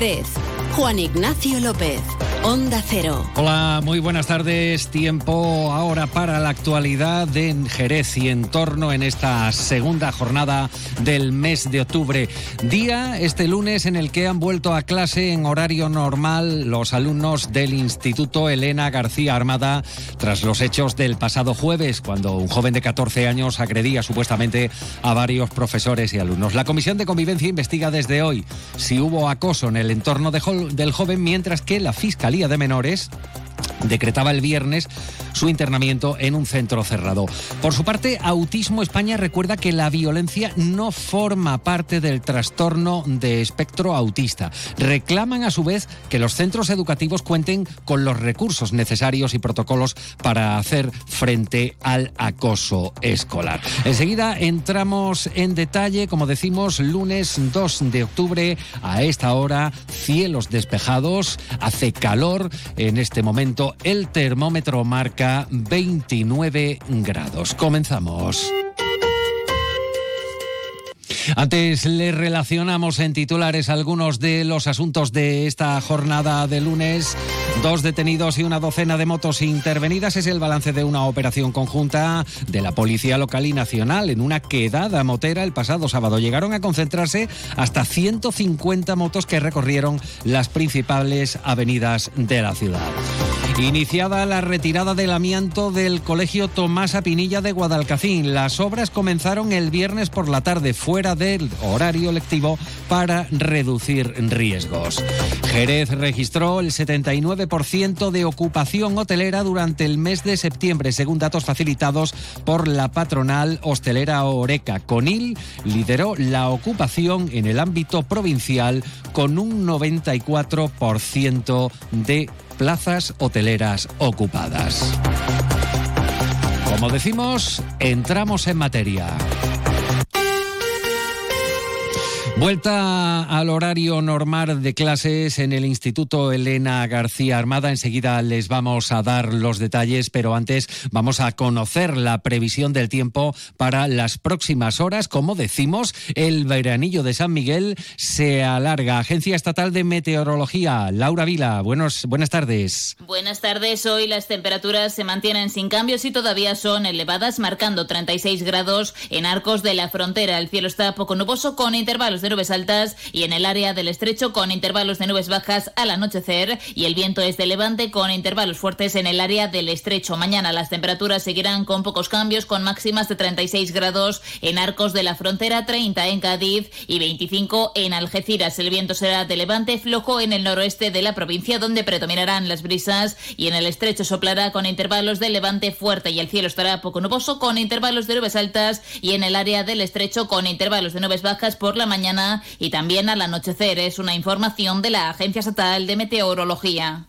1 Jerez. Juan Ignacio López. Onda Cero. Hola, muy buenas tardes. Tiempo ahora para la actualidad de Jerez y en torno en esta segunda jornada del mes de octubre. Día este lunes en el que han vuelto a clase en horario normal los alumnos del Instituto Elena García Armada tras los hechos del pasado jueves, cuando un joven de 14 años agredía supuestamente a varios profesores y alumnos. La Comisión de Convivencia investiga desde hoy si hubo acoso en el entorno del joven, mientras que la Fiscalía de Menores decretaba el viernes su internamiento en un centro cerrado. Por su parte, Autismo España recuerda que la violencia no forma parte del trastorno de espectro autista. Reclaman a su vez que los centros educativos cuenten con los recursos necesarios y protocolos para hacer frente al acoso escolar. Enseguida entramos en detalle, como decimos, lunes 2 de octubre a esta hora, cielos despejados, hace calor en este momento el termómetro marca 29 grados. Comenzamos. Antes le relacionamos en titulares algunos de los asuntos de esta jornada de lunes. Dos detenidos y una docena de motos intervenidas es el balance de una operación conjunta de la Policía Local y Nacional en una quedada motera el pasado sábado. Llegaron a concentrarse hasta 150 motos que recorrieron las principales avenidas de la ciudad. Iniciada la retirada del amianto del Colegio Tomás Apinilla de Guadalcacín, las obras comenzaron el viernes por la tarde fuera del horario lectivo para reducir riesgos. Jerez registró el 79% de ocupación hotelera durante el mes de septiembre, según datos facilitados por la patronal hostelera Oreca. Conil lideró la ocupación en el ámbito provincial con un 94% de plazas hoteleras ocupadas. Como decimos, entramos en materia. Vuelta al horario normal de clases en el Instituto Elena García Armada. Enseguida les vamos a dar los detalles, pero antes vamos a conocer la previsión del tiempo para las próximas horas. Como decimos, el veranillo de San Miguel se alarga. Agencia Estatal de Meteorología, Laura Vila, buenos, buenas tardes. Buenas tardes. Hoy las temperaturas se mantienen sin cambios y todavía son elevadas, marcando 36 grados en arcos de la frontera. El cielo está poco nuboso con intervalos de nubes altas y en el área del estrecho con intervalos de nubes bajas al anochecer y el viento es de levante con intervalos fuertes en el área del estrecho. Mañana las temperaturas seguirán con pocos cambios con máximas de 36 grados en Arcos de la Frontera, 30 en Cádiz y 25 en Algeciras. El viento será de levante flojo en el noroeste de la provincia donde predominarán las brisas y en el estrecho soplará con intervalos de levante fuerte y el cielo estará poco nuboso con intervalos de nubes altas y en el área del estrecho con intervalos de nubes bajas por la mañana y también al anochecer. Es una información de la Agencia Estatal de Meteorología.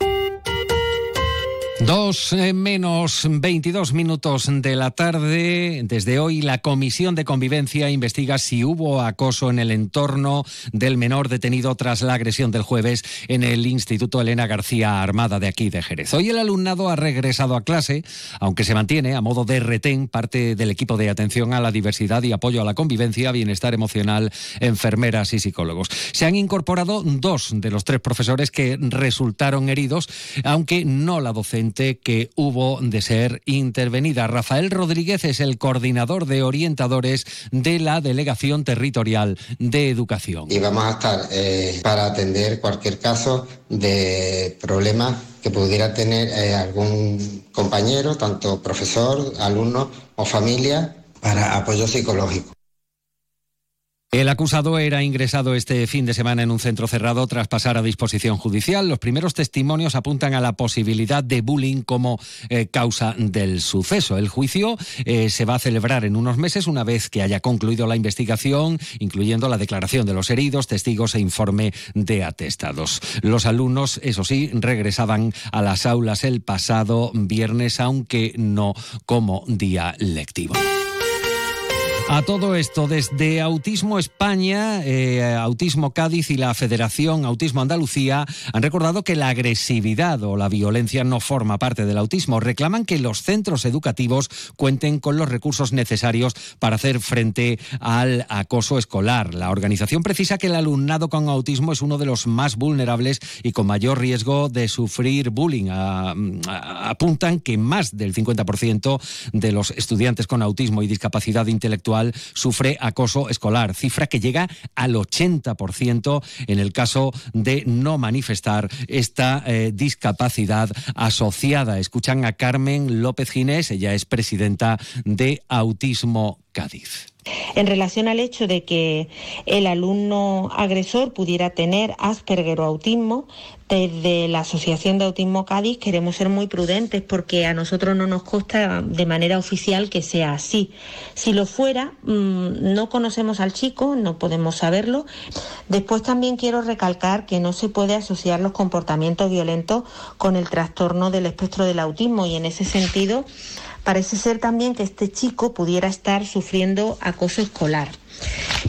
Dos eh, menos 22 minutos de la tarde. Desde hoy la Comisión de Convivencia investiga si hubo acoso en el entorno del menor detenido tras la agresión del jueves en el Instituto Elena García Armada de aquí de Jerez. Hoy el alumnado ha regresado a clase, aunque se mantiene a modo de retén parte del equipo de atención a la diversidad y apoyo a la convivencia, bienestar emocional, enfermeras y psicólogos. Se han incorporado dos de los tres profesores que resultaron heridos, aunque no la docente que hubo de ser intervenida. Rafael Rodríguez es el coordinador de orientadores de la Delegación Territorial de Educación. Y vamos a estar eh, para atender cualquier caso de problema que pudiera tener eh, algún compañero, tanto profesor, alumno o familia, para apoyo psicológico. El acusado era ingresado este fin de semana en un centro cerrado tras pasar a disposición judicial. Los primeros testimonios apuntan a la posibilidad de bullying como eh, causa del suceso. El juicio eh, se va a celebrar en unos meses una vez que haya concluido la investigación, incluyendo la declaración de los heridos, testigos e informe de atestados. Los alumnos, eso sí, regresaban a las aulas el pasado viernes, aunque no como día lectivo. A todo esto, desde Autismo España, eh, Autismo Cádiz y la Federación Autismo Andalucía han recordado que la agresividad o la violencia no forma parte del autismo. Reclaman que los centros educativos cuenten con los recursos necesarios para hacer frente al acoso escolar. La organización precisa que el alumnado con autismo es uno de los más vulnerables y con mayor riesgo de sufrir bullying. apuntan que más del 50% de los estudiantes con autismo y discapacidad intelectual sufre acoso escolar, cifra que llega al 80% en el caso de no manifestar esta eh, discapacidad asociada. Escuchan a Carmen López Ginés, ella es presidenta de Autismo Cádiz. En relación al hecho de que el alumno agresor pudiera tener Asperger o autismo, desde la Asociación de Autismo Cádiz queremos ser muy prudentes porque a nosotros no nos consta de manera oficial que sea así. Si lo fuera, mm, no conocemos al chico, no podemos saberlo. Después también quiero recalcar que no se puede asociar los comportamientos violentos con el trastorno del espectro del autismo y en ese sentido parece ser también que este chico pudiera estar sufriendo acoso escolar.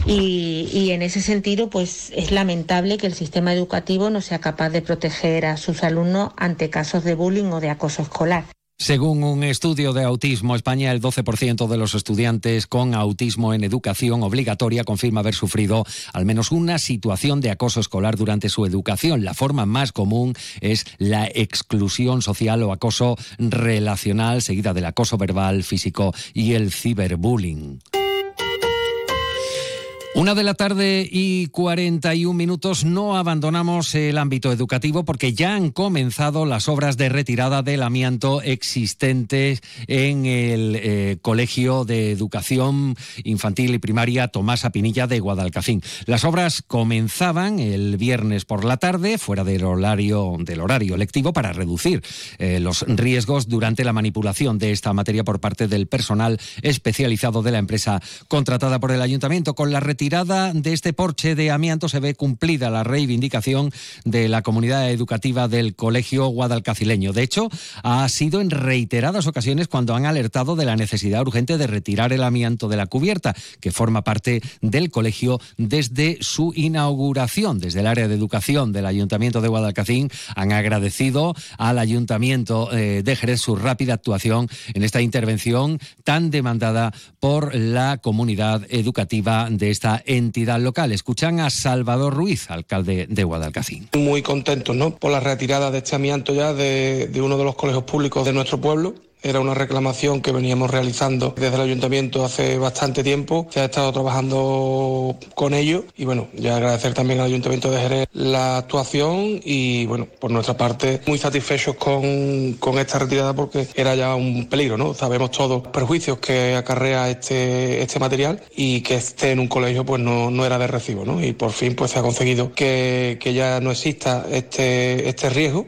Y, en ese sentido, pues es lamentable que el sistema educativo no sea capaz de proteger a sus alumnos ante casos de bullying o de acoso escolar. Según un estudio de Autismo España, el 12% de los estudiantes con autismo en educación obligatoria confirma haber sufrido al menos una situación de acoso escolar durante su educación. La forma más común es la exclusión social o acoso relacional, seguida del acoso verbal, físico y el ciberbullying. Una de la tarde y 41 minutos no abandonamos el ámbito educativo porque ya han comenzado las obras de retirada del amianto existentes en el eh, Colegio de Educación Infantil y Primaria Tomás Apinilla de Guadalcacín. Las obras comenzaban el viernes por la tarde, fuera del horario, del horario lectivo, para reducir eh, los riesgos durante la manipulación de esta materia por parte del personal especializado de la empresa contratada por el ayuntamiento. Con la retirada retirada de este porche de amianto se ve cumplida la reivindicación de la comunidad educativa del Colegio Guadalcacileño. De hecho, ha sido en reiteradas ocasiones cuando han alertado de la necesidad urgente de retirar el amianto de la cubierta, que forma parte del colegio desde su inauguración. Desde el área de educación del Ayuntamiento de Guadalcacín han agradecido al Ayuntamiento eh, de Jerez su rápida actuación en esta intervención tan demandada por la comunidad educativa de esta entidad local. Escuchan a Salvador Ruiz, alcalde de Guadalcacín. Muy contentos ¿no? por la retirada de este amianto ya de, de uno de los colegios públicos de nuestro pueblo era una reclamación que veníamos realizando desde el ayuntamiento hace bastante tiempo. Se ha estado trabajando con ello y bueno, ya agradecer también al ayuntamiento de Jerez la actuación y bueno, por nuestra parte muy satisfechos con, con esta retirada porque era ya un peligro, ¿no? Sabemos todos los perjuicios que acarrea este, este material y que esté en un colegio pues no, no era de recibo, ¿no? Y por fin pues se ha conseguido que, que ya no exista este, este riesgo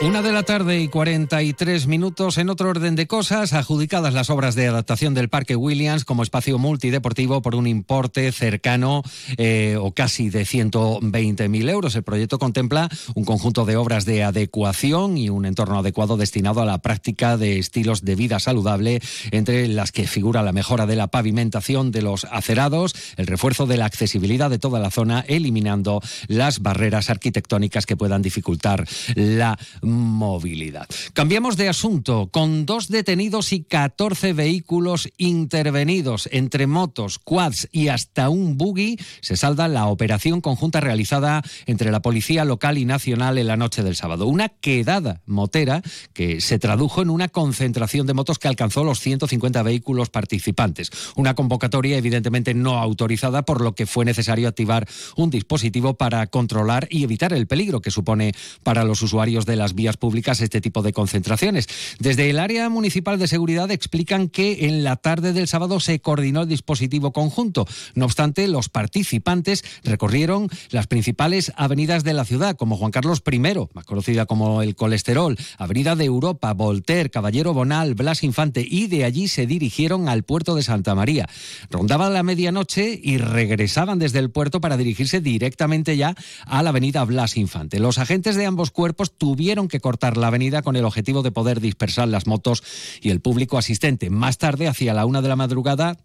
una de la tarde y 43 minutos en otro orden de cosas, adjudicadas las obras de adaptación del Parque Williams como espacio multideportivo por un importe cercano eh, o casi de 120.000 euros. El proyecto contempla un conjunto de obras de adecuación y un entorno adecuado destinado a la práctica de estilos de vida saludable, entre las que figura la mejora de la pavimentación de los acerados, el refuerzo de la accesibilidad de toda la zona, eliminando las barreras arquitectónicas que puedan dificultar la movilidad. Cambiamos de asunto. Con dos detenidos y 14 vehículos intervenidos entre motos, quads y hasta un buggy, se salda la operación conjunta realizada entre la Policía Local y Nacional en la noche del sábado. Una quedada motera que se tradujo en una concentración de motos que alcanzó los 150 vehículos participantes. Una convocatoria evidentemente no autorizada, por lo que fue necesario activar un dispositivo para controlar y evitar el peligro que supone para los usuarios de las vías públicas este tipo de concentraciones. Desde el área municipal de seguridad explican que en la tarde del sábado se coordinó el dispositivo conjunto. No obstante, los participantes recorrieron las principales avenidas de la ciudad, como Juan Carlos I, más conocida como el Colesterol, Avenida de Europa, Voltaire, Caballero Bonal, Blas Infante, y de allí se dirigieron al puerto de Santa María. Rondaban la medianoche y regresaban desde el puerto para dirigirse directamente ya a la avenida Blas Infante. Los agentes de ambos cuerpos tuvieron que cortar la avenida con el objetivo de poder dispersar las motos y el público asistente. Más tarde, hacia la una de la madrugada,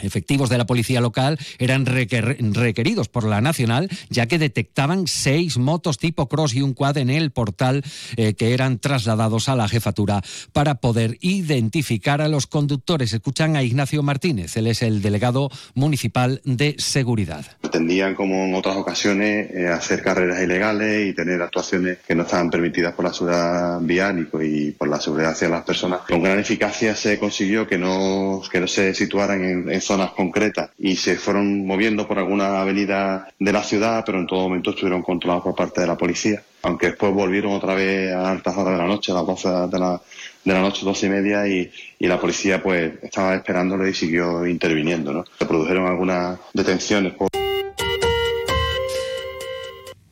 efectivos de la policía local eran requeridos por la nacional ya que detectaban seis motos tipo cross y un quad en el portal eh, que eran trasladados a la jefatura para poder identificar a los conductores. Escuchan a Ignacio Martínez, él es el delegado municipal de seguridad. Pretendían, como en otras ocasiones, eh, hacer carreras ilegales y tener actuaciones que no estaban permitidas por la seguridad vial y por la seguridad hacia las personas. Con gran eficacia se consiguió que no, que no se situaran en, en zonas concretas y se fueron moviendo por alguna avenida de la ciudad, pero en todo momento estuvieron controlados por parte de la policía. Aunque después volvieron otra vez a altas horas de la noche, a las 12 de la, de la noche, doce y media, y, y, la policía pues estaba esperándolo y siguió interviniendo. ¿no? Se produjeron algunas detenciones. Por...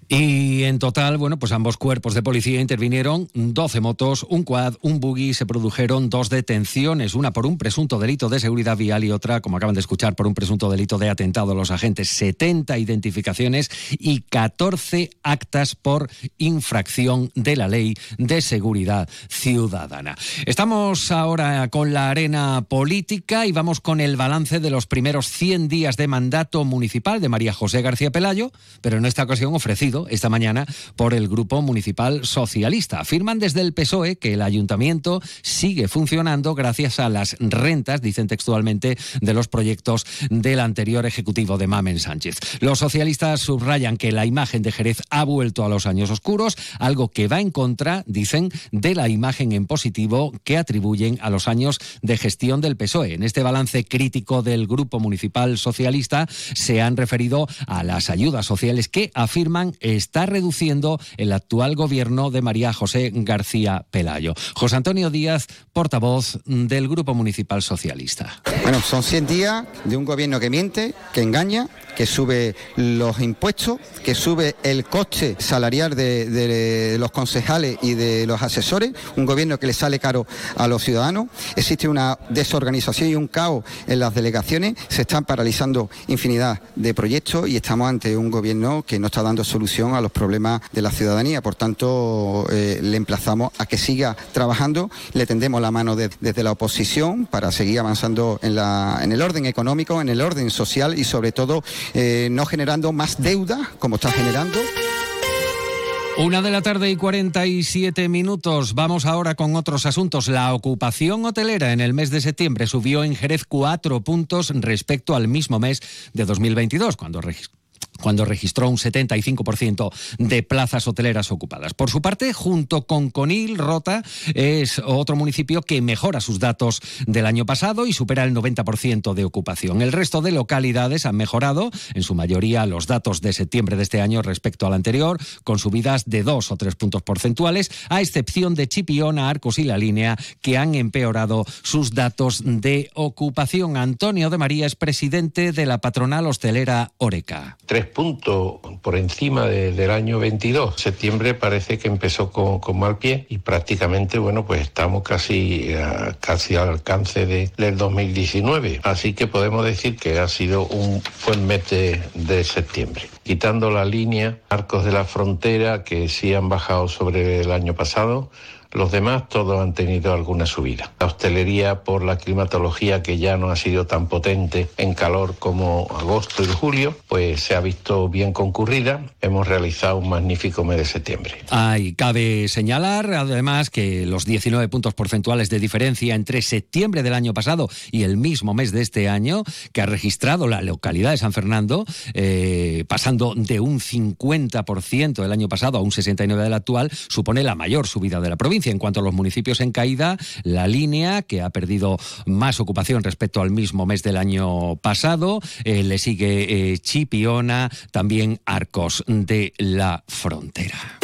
Y en total, bueno, pues ambos cuerpos de policía intervinieron 12 motos, un quad, un buggy, se produjeron dos detenciones, una por un presunto delito de seguridad vial y otra, como acaban de escuchar, por un presunto delito de atentado a los agentes, 70 identificaciones y 14 actas por infracción de la ley de seguridad ciudadana. Estamos ahora con la arena política y vamos con el balance de los primeros 100 días de mandato municipal de María José García Pelayo, pero en esta ocasión ofrecido esta mañana por el Grupo Municipal Socialista. Afirman desde el PSOE que el ayuntamiento sigue funcionando gracias a las rentas, dicen textualmente, de los proyectos del anterior ejecutivo de Mamen Sánchez. Los socialistas subrayan que la imagen de Jerez ha vuelto a los años oscuros, algo que va en contra, dicen, de la imagen en positivo que atribuyen a los años de gestión del PSOE. En este balance crítico del Grupo Municipal Socialista se han referido a las ayudas sociales que afirman está reduciendo el actual gobierno de María José García Pelayo. José Antonio Díaz, portavoz del Grupo Municipal Socialista. Bueno, son 100 días de un gobierno que miente, que engaña, que sube los impuestos, que sube el coste salarial de, los concejales y de los asesores, un gobierno que le sale caro a los ciudadanos. Existe una desorganización y un caos en las delegaciones, se están paralizando infinidad de proyectos y estamos ante un gobierno que no está dando solución a los problemas de la ciudadanía. Por tanto, eh, le emplazamos a que siga trabajando, le tendemos la mano de, desde la oposición para seguir avanzando en, la, en, el orden económico, en el orden social y sobre todo eh, no generando más deuda como está generando. Una de la tarde y 47 minutos. Vamos ahora con otros asuntos. La ocupación hotelera en el mes de septiembre subió en Jerez cuatro puntos respecto al mismo mes de 2022, cuando registró cuando registró un 75% de plazas hoteleras ocupadas. Por su parte, junto con Conil, Rota es otro municipio que mejora sus datos del año pasado y supera el 90% de ocupación. El resto de localidades han mejorado, en su mayoría, los datos de septiembre de este año respecto al anterior, con subidas de dos o tres puntos porcentuales, a excepción de Chipiona, Arcos y La Línea, que han empeorado sus datos de ocupación. Antonio de María es presidente de la patronal hostelera Oreca puntos por encima de, del año 22. Septiembre parece que empezó con, con, mal pie y prácticamente, bueno, pues estamos casi, a, casi al alcance de, del 2019. Así que podemos decir que ha sido un buen mes de, de septiembre. Quitando la línea, arcos de la frontera que sí han bajado sobre el año pasado, los demás todos han tenido alguna subida. La hostelería por la climatología que ya no ha sido tan potente en calor como agosto y julio, pues se ha visto bien concurrida. Hemos realizado un magnífico mes de septiembre. Ay, cabe señalar además que los 19 puntos porcentuales de diferencia entre septiembre del año pasado y el mismo mes de este año que ha registrado la localidad de San Fernando, eh, pasando de un 50% del año pasado a un 69% del actual, supone la mayor subida de la En cuanto a los municipios en caída, la línea, que ha perdido más ocupación respecto al mismo mes del año pasado, eh, le sigue eh, Chipiona, también Arcos de la Frontera.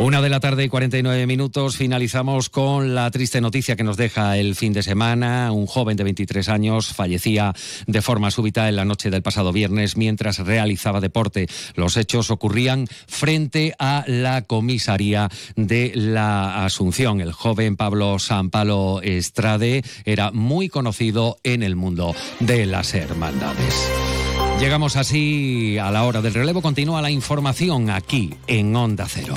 Una de la tarde y 49 minutos. Finalizamos con la triste noticia que nos deja el fin de semana. Un joven de 23 años fallecía de forma súbita en la noche del pasado viernes mientras realizaba deporte. Los hechos ocurrían frente a la comisaría de la Asunción. El joven Pablo Sampalo Estrade era muy conocido en el mundo de las hermandades. Llegamos así a la hora del relevo. Continúa la información aquí en Onda Cero.